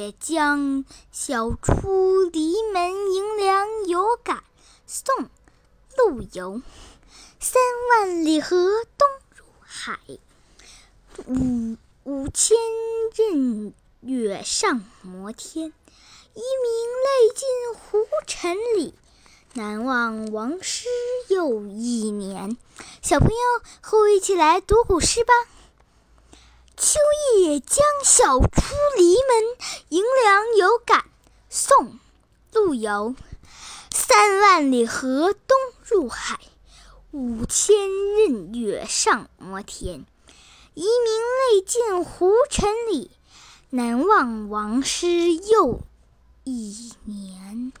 夜将，晓出篱门迎凉有感。宋·陆游。三万里河东入海，五五千仞岳上摩天。一鸣泪尽胡尘里，难忘王师又一年。小朋友，和我一起来读古诗吧。秋夜将晓出篱门迎凉有感。宋·陆游。三万里河东入海。五千仞岳上摩天，遗民泪尽胡尘里，南望王师又一年。